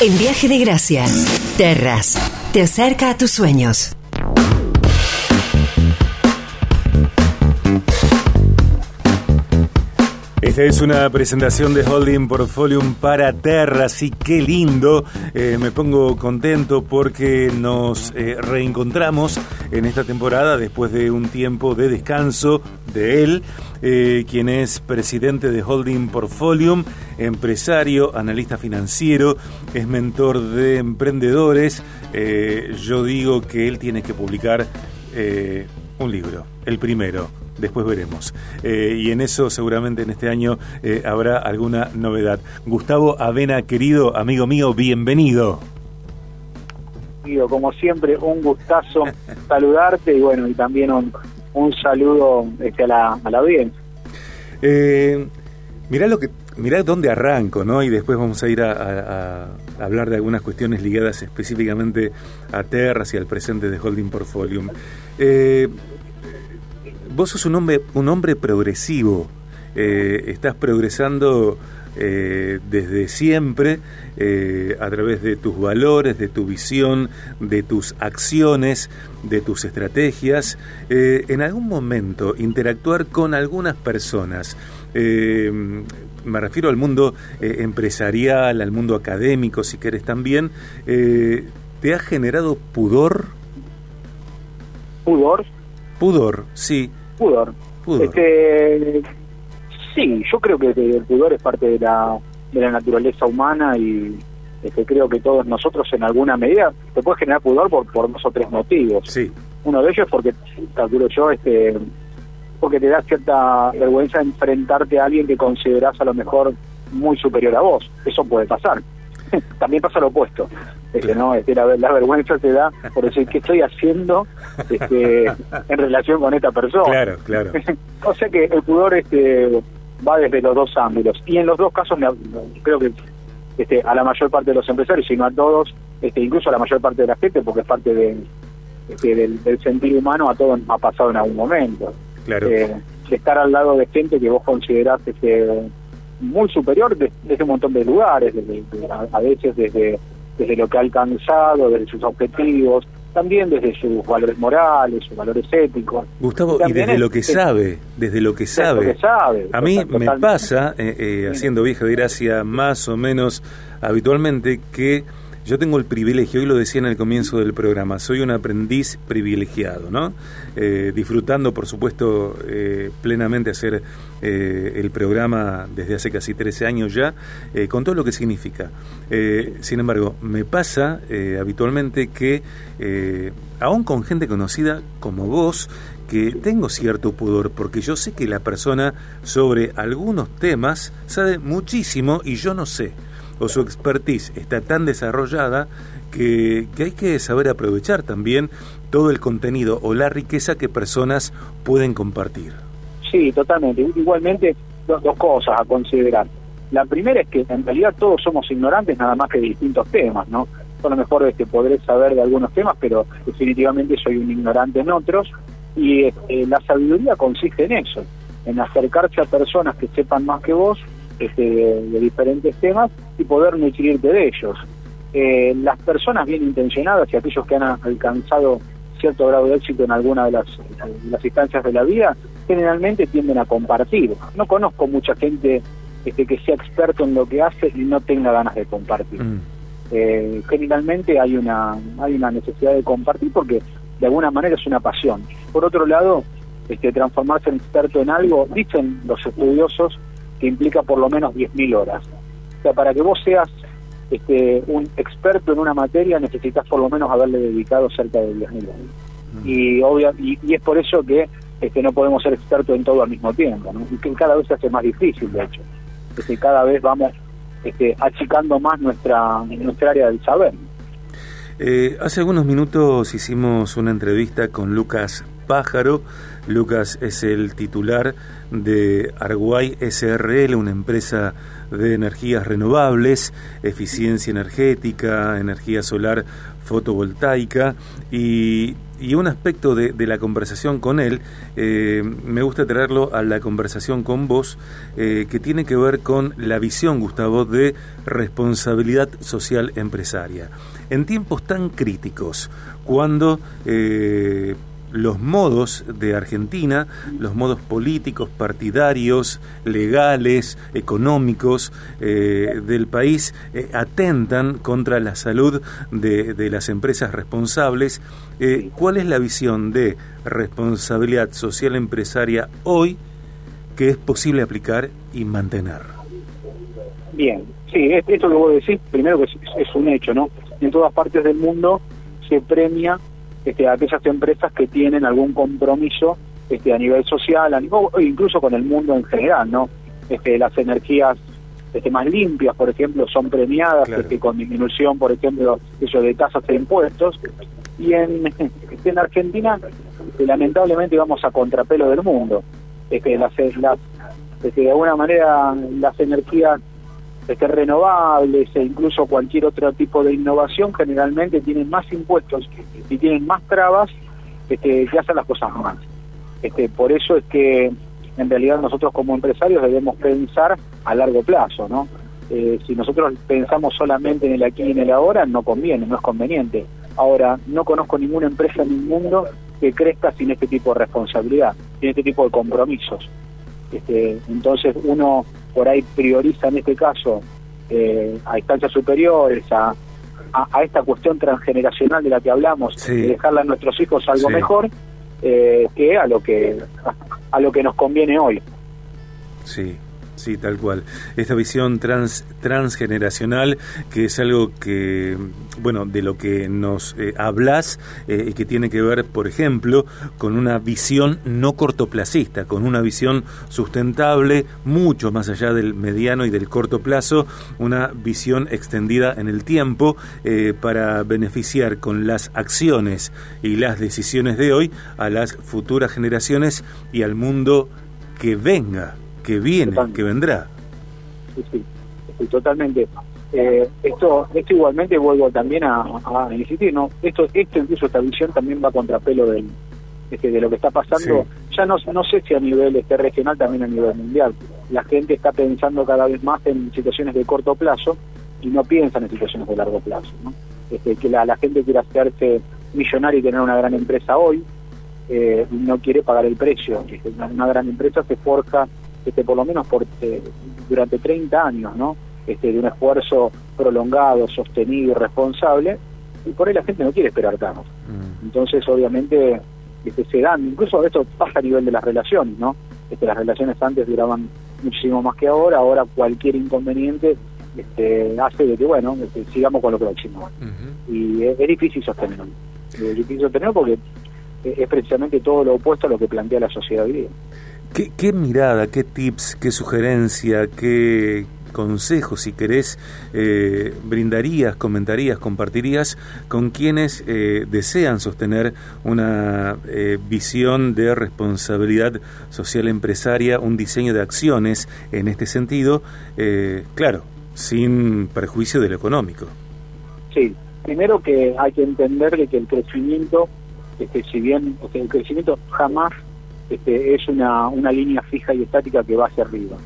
En Viaje de Gracia, Terras, te acerca a tus sueños. Esta es una presentación de Holding Portfolium para Terras y qué lindo. Eh, me pongo contento porque nos eh, reencontramos en esta temporada después de un tiempo de descanso de él, eh, quien es presidente de Holding Portfolium, empresario, analista financiero, es mentor de emprendedores. yo digo que él tiene que publicar un libro, el primero después veremos. Eh, y en eso seguramente en este año eh, habrá alguna novedad. Gustavo Avena, querido amigo mío, bienvenido. Como siempre, un gustazo saludarte y bueno, y también un, un saludo este, a, la, a la audiencia. Eh, mirá lo que mirá dónde arranco, ¿no? Y después vamos a ir a, hablar de algunas cuestiones ligadas específicamente a Terras y al presente de Holding Portfolio. Eh, vos sos un hombre, un hombre progresivo, eh, estás progresando eh, desde siempre eh, a través de tus valores, de tu visión, de tus acciones, de tus estrategias. en algún momento interactuar con algunas personas, me refiero al mundo empresarial, al mundo académico, si querés también, ¿te ha generado pudor? ¿Pudor? Pudor, sí. Pudor. Este, sí, yo creo que el pudor es parte de la, de la naturaleza humana y este, creo que todos nosotros en alguna medida te puede generar pudor por, por dos o tres motivos. Sí. Uno de ellos es porque, calculo yo, este porque te da cierta vergüenza enfrentarte a alguien que consideras a lo mejor muy superior a vos. Eso puede pasar. También pasa lo opuesto. Este, ¿no? Este, la, vergüenza te da por decir qué estoy haciendo este, en relación con esta persona. Claro, claro. o sea que el pudor este, va desde los dos ámbitos. Y en los dos casos creo que este, a la mayor parte de los empresarios, y no a todos, este, incluso a la mayor parte de la gente, porque es parte de, este, del, del sentido humano, a todos ha pasado en algún momento. Claro. Eh, estar al lado de gente que vos considerás este, muy superior desde un montón de lugares, a, veces desde, desde lo que ha alcanzado, desde sus objetivos, también desde sus valores morales, sus valores éticos. Gustavo, y, desde lo que sabe, desde lo que sabe. a mí me pasa, eh, eh, haciendo vieja de gracia más o menos habitualmente, que yo tengo el privilegio, hoy lo decía en el comienzo del programa, soy un aprendiz privilegiado, ¿no? Eh, disfrutando, por supuesto, eh, plenamente hacer eh, el programa desde hace casi 13 años ya, con todo lo que significa. sin embargo, me pasa habitualmente que, aún con gente conocida como vos, que tengo cierto pudor porque yo sé que la persona sobre algunos temas sabe muchísimo y yo no sé o su expertise está tan desarrollada que, hay que saber aprovechar también todo el contenido o la riqueza que personas pueden compartir. Sí, totalmente. Igualmente, dos, cosas a considerar. La primera es que en realidad todos somos ignorantes nada más que de distintos temas, ¿no? a lo mejor este, podré saber de algunos temas, pero definitivamente soy un ignorante en otros. Y este, la sabiduría consiste en eso, en acercarse a personas que sepan más que vos este, de, diferentes temas y poder nutrirte de ellos. Eh, las personas bien intencionadas y aquellos que han alcanzado cierto grado de éxito en alguna de las, las instancias de la vida, generalmente tienden a compartir. No conozco mucha gente este, que sea experto en lo que hace y no tenga ganas de compartir. Mm. Eh, generalmente hay una, hay una necesidad de compartir porque de alguna manera es una pasión. Por otro lado, este, transformarse en experto en algo, dicen los estudiosos, que implica por lo menos 10.000 horas. O sea, para que vos seas este, un experto en una materia necesitas por lo menos haberle dedicado cerca de 10.000 horas. Mm. Y, obvia, y, es por eso que este, no podemos ser expertos en todo al mismo tiempo, ¿no? y que cada vez se hace más difícil, de hecho. que cada vez vamos este, achicando más nuestra, nuestra área del saber. Eh, hace algunos minutos hicimos una entrevista con Lucas pájaro. Lucas es el titular de Arguay SRL, una empresa de energías renovables, eficiencia energética, energía solar fotovoltaica y, un aspecto de, la conversación con él, eh, me gusta traerlo a la conversación con vos, eh, que tiene que ver con la visión, Gustavo, de responsabilidad social empresaria. En tiempos tan críticos, cuando eh, los modos de Argentina, los modos políticos, partidarios, legales, económicos eh, del país eh, atentan contra la salud de, las empresas responsables. Eh, ¿Cuál es la visión de responsabilidad social empresaria hoy que es posible aplicar y mantener? Bien, sí, esto que vos decís, primero que es un hecho, ¿no? En todas partes del mundo se premia este, aquellas empresas que tienen algún compromiso este, a nivel social, a o incluso con el mundo en general, ¿no? Este, las energías este, más limpias, por ejemplo, son premiadas este, con disminución, por ejemplo, eso de tasas e impuestos. Y en, este, en Argentina, este, lamentablemente, vamos a contrapelo del mundo. Este, las, las, este, de alguna manera, las energías este, renovables e incluso cualquier otro tipo de innovación generalmente tienen más impuestos y tienen más trabas este, que hacen las cosas mal. Este, por eso es que en realidad nosotros como empresarios debemos pensar a largo plazo, ¿no? Eh, si nosotros pensamos solamente en el aquí y en el ahora, no conviene, no es conveniente. Ahora, no conozco ninguna empresa en el mundo que crezca sin este tipo de responsabilidad, sin este tipo de compromisos. Este, entonces uno por ahí prioriza en este caso eh, a instancias superiores, a, a, esta cuestión transgeneracional de la que hablamos, de dejarle a nuestros hijos algo mejor, eh, que a lo que a lo que nos conviene hoy. Sí, Sí, tal cual. Esta visión trans, transgeneracional, que es algo que, bueno, de lo que nos eh, hablas eh, y que tiene que ver, por ejemplo, con una visión no cortoplacista, con una visión sustentable, mucho más allá del mediano y del corto plazo, una visión extendida en el tiempo eh, para beneficiar con las acciones y las decisiones de hoy a las futuras generaciones y al mundo que venga que viene, que vendrá. Sí, sí, totalmente. Eh, esto, esto igualmente vuelvo también a, insistir, ¿no? Esto, esto incluso esta visión también va contra pelo del, este, de lo que está pasando, ya no, no sé si a nivel este regional, también a nivel mundial. La gente está pensando cada vez más en situaciones de corto plazo y no piensa en situaciones de largo plazo. ¿no? Este, que la, la gente quiere hacerse millonaria y tener una gran empresa hoy, eh, no quiere pagar el precio. Este, una gran empresa se forja este, por lo menos por, eh, durante 30 años, ¿no? Este, de un esfuerzo prolongado, sostenido y responsable, y por ahí la gente no quiere esperar tanto. Mm. Entonces, obviamente, este, se dan, incluso esto pasa a nivel de las relaciones, ¿no? Este, las relaciones antes duraban muchísimo más que ahora, ahora cualquier inconveniente este, hace de que, bueno, este, sigamos con lo próximo. Y es, difícil sostenerlo. Es difícil sostenerlo porque es precisamente todo lo opuesto a lo que plantea la sociedad hoy día. ¿Qué, mirada, qué tips, qué sugerencia, qué consejos, si querés, eh, brindarías, comentarías, compartirías con quienes eh, desean sostener una eh, visión de responsabilidad social empresaria, un diseño de acciones en este sentido, claro, sin perjuicio de lo económico? Sí, primero que hay que entender que el crecimiento, este, si bien el crecimiento jamás este, es una, una línea fija y estática que va hacia arriba.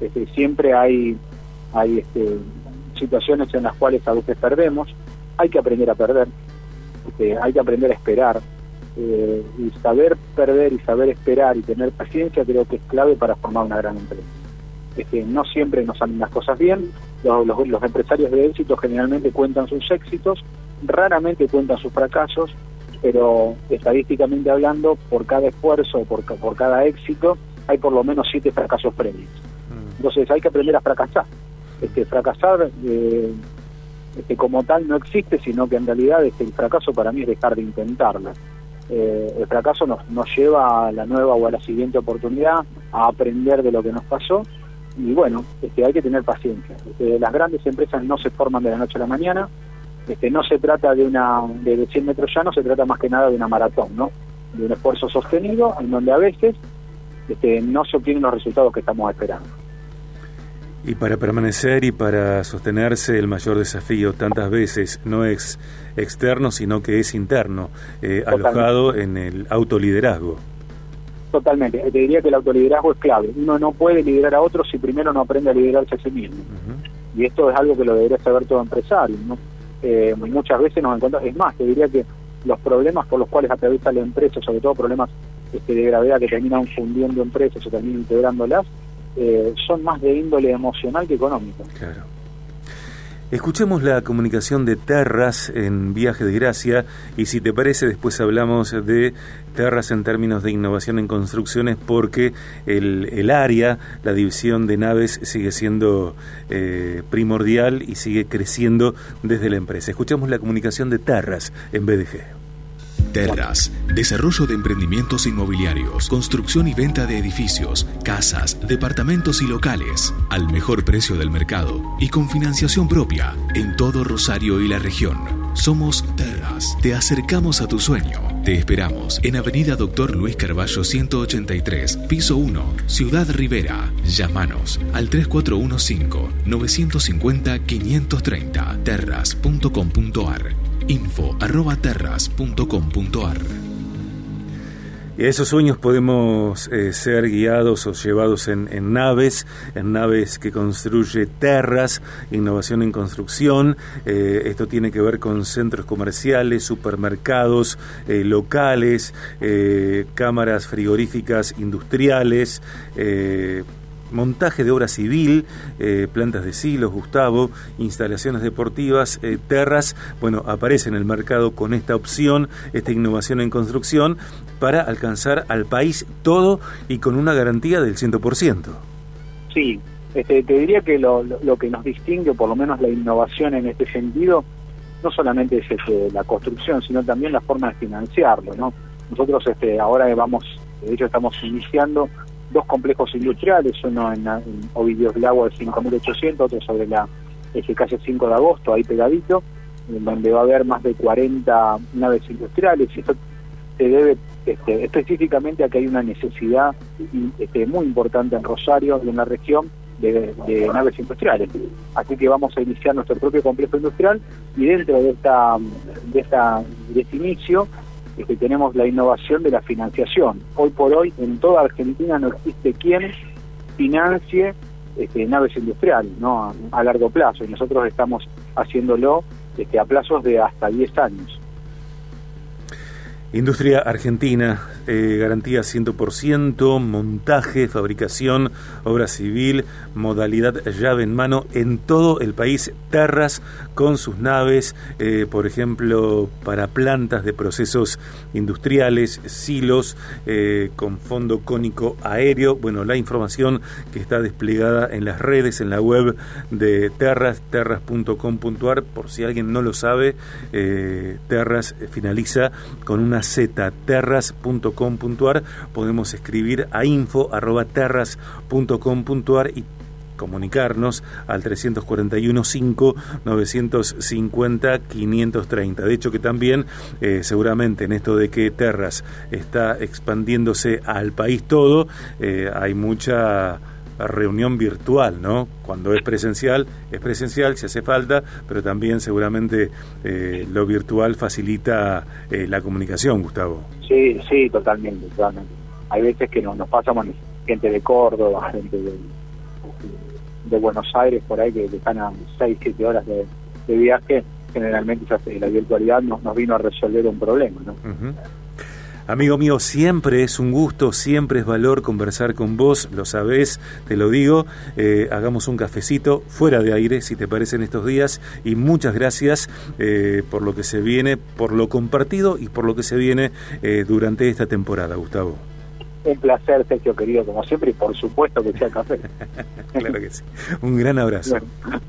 Este, siempre hay, hay este, situaciones en las cuales a veces perdemos, hay que aprender a perder, este, hay que aprender a esperar, eh, y saber perder y saber esperar y tener paciencia creo que es clave para formar una gran empresa. Este, no siempre nos salen las cosas bien, los, los, los empresarios de éxito generalmente cuentan sus éxitos, raramente cuentan sus fracasos, pero estadísticamente hablando, por cada esfuerzo, por, por cada éxito, hay por lo menos siete fracasos previos. Mm. Entonces hay que aprender a fracasar. Este, fracasar eh, este, como tal no existe, sino que en realidad este, el fracaso para mí es dejar de intentarlo. Eh, el fracaso nos, nos lleva a la nueva o a la siguiente oportunidad, a aprender de lo que nos pasó y bueno, este, hay que tener paciencia. Este, las grandes empresas no se forman de la noche a la mañana, este, no se trata de una de 100 metros llanos, se trata más que nada de una maratón, ¿no? de un esfuerzo sostenido en donde a veces este, no se obtienen los resultados que estamos esperando. Y para permanecer y para sostenerse el mayor desafío tantas veces no es externo, sino que es interno, eh, alojado en el autoliderazgo. Totalmente. Te diría que el autoliderazgo es clave. Uno no puede liderar a otros si primero no aprende a liderarse a sí mismo. Y esto es algo que lo debería saber todo empresario. ¿no? Eh, muchas veces nos encontramos, es más, te diría que los problemas por los cuales atraviesa la empresa, sobre todo problemas este, de gravedad que terminan fundiendo empresas o terminan integrándolas, eh, son más de índole emocional que económico. Claro. Escuchemos la comunicación de Terras en Viaje de Gracia y si te parece después hablamos de Terras en términos de innovación en construcciones porque el, el área, la división de naves sigue siendo eh, primordial y sigue creciendo desde la empresa. Escuchamos la comunicación de Terras en BDG. Terras, desarrollo de emprendimientos inmobiliarios, construcción y venta de edificios, casas, departamentos y locales, al mejor precio del mercado y con financiación propia en todo Rosario y la región. Somos Terras, te acercamos a tu sueño. Te esperamos en Avenida Doctor Luis Carballo 183, piso 1, Ciudad Rivera. Llámanos al 3415-950-530 terras.com.ar info.terras.com.ar. Y esos sueños podemos eh, ser guiados o llevados en, naves, en naves que construye Terras, innovación en construcción. Eh, esto tiene que ver con centros comerciales, supermercados eh, locales, cámaras frigoríficas industriales montaje de obra civil, eh, plantas de silos, Gustavo, instalaciones deportivas, eh, terras, bueno, aparece en el mercado con esta opción, esta innovación en construcción, para alcanzar al país todo y con una garantía del 100%. Sí, este, te diría que lo, lo, que nos distingue, por lo menos la innovación en este sentido, no solamente es este, la construcción, sino también la forma de financiarlo, ¿no? Nosotros este, ahora vamos, de hecho estamos iniciando dos complejos industriales, uno en, en del Agua de 5.800, otro sobre la eje calle 5 de agosto, ahí pegadito, en donde va a haber más de 40 naves industriales. Y esto se debe este, específicamente a que hay una necesidad este, muy importante en Rosario y en la región de, naves industriales. Así que vamos a iniciar nuestro propio complejo industrial y dentro de esta de esta de este inicio que tenemos la innovación de la financiación. Hoy por hoy en toda Argentina no existe quien financie este, naves industriales ¿no? A, largo plazo y nosotros estamos haciéndolo este, a plazos de hasta 10 años. Industria Argentina, eh, garantía 100%, montaje, fabricación, obra civil, modalidad llave en mano en todo el país, Terras con sus naves, eh, por ejemplo, para plantas de procesos industriales, silos, eh, con fondo cónico aéreo. Bueno, la información que está desplegada en las redes, en la web de Terras, terras.com.ar, por si alguien no lo sabe, Terras finaliza con una zterras.com.ar podemos escribir a info.terras.com.ar y comunicarnos al 341 5 950 530. De hecho que también eh, seguramente en esto de que Terras está expandiéndose al país todo, eh, hay mucha reunión virtual, ¿no? Cuando es presencial, es presencial si hace falta, pero también seguramente eh, lo virtual facilita eh, la comunicación, Gustavo. Sí, sí, totalmente, totalmente. Hay veces que nos, nos pasamos gente de Córdoba, gente de, de, Buenos Aires, por ahí, que, están a 6, 7 horas de, viaje, generalmente la virtualidad nos, nos vino a resolver un problema, ¿no? Amigo mío, siempre es un gusto, siempre es valor conversar con vos, lo sabés, te lo digo. Eh, hagamos un cafecito fuera de aire, si te parece, en estos días. Y muchas gracias eh, por lo que se viene, por lo compartido y por lo que se viene eh, durante esta temporada, Gustavo. Un placer, Sergio, querido, como siempre, y por supuesto que sea café. claro que sí. Un gran abrazo.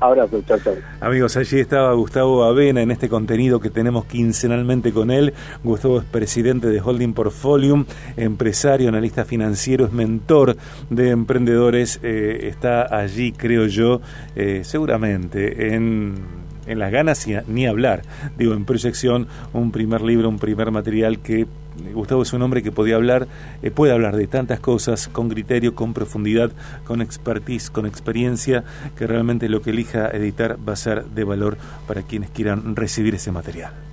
abrazo, chao, chao. Amigos, allí estaba Gustavo Avena en este contenido que tenemos quincenalmente con él. Gustavo es presidente de Holding Portfolio, empresario, analista financiero, es mentor de emprendedores. Eh, está allí, creo yo, eh, seguramente en en las ganas ni hablar. Digo, en proyección, un primer libro, un primer material que Gustavo es un hombre que podía hablar, eh, puede hablar de tantas cosas con criterio, con profundidad, con expertise, con experiencia, que realmente lo que elija editar va a ser de valor para quienes quieran recibir ese material.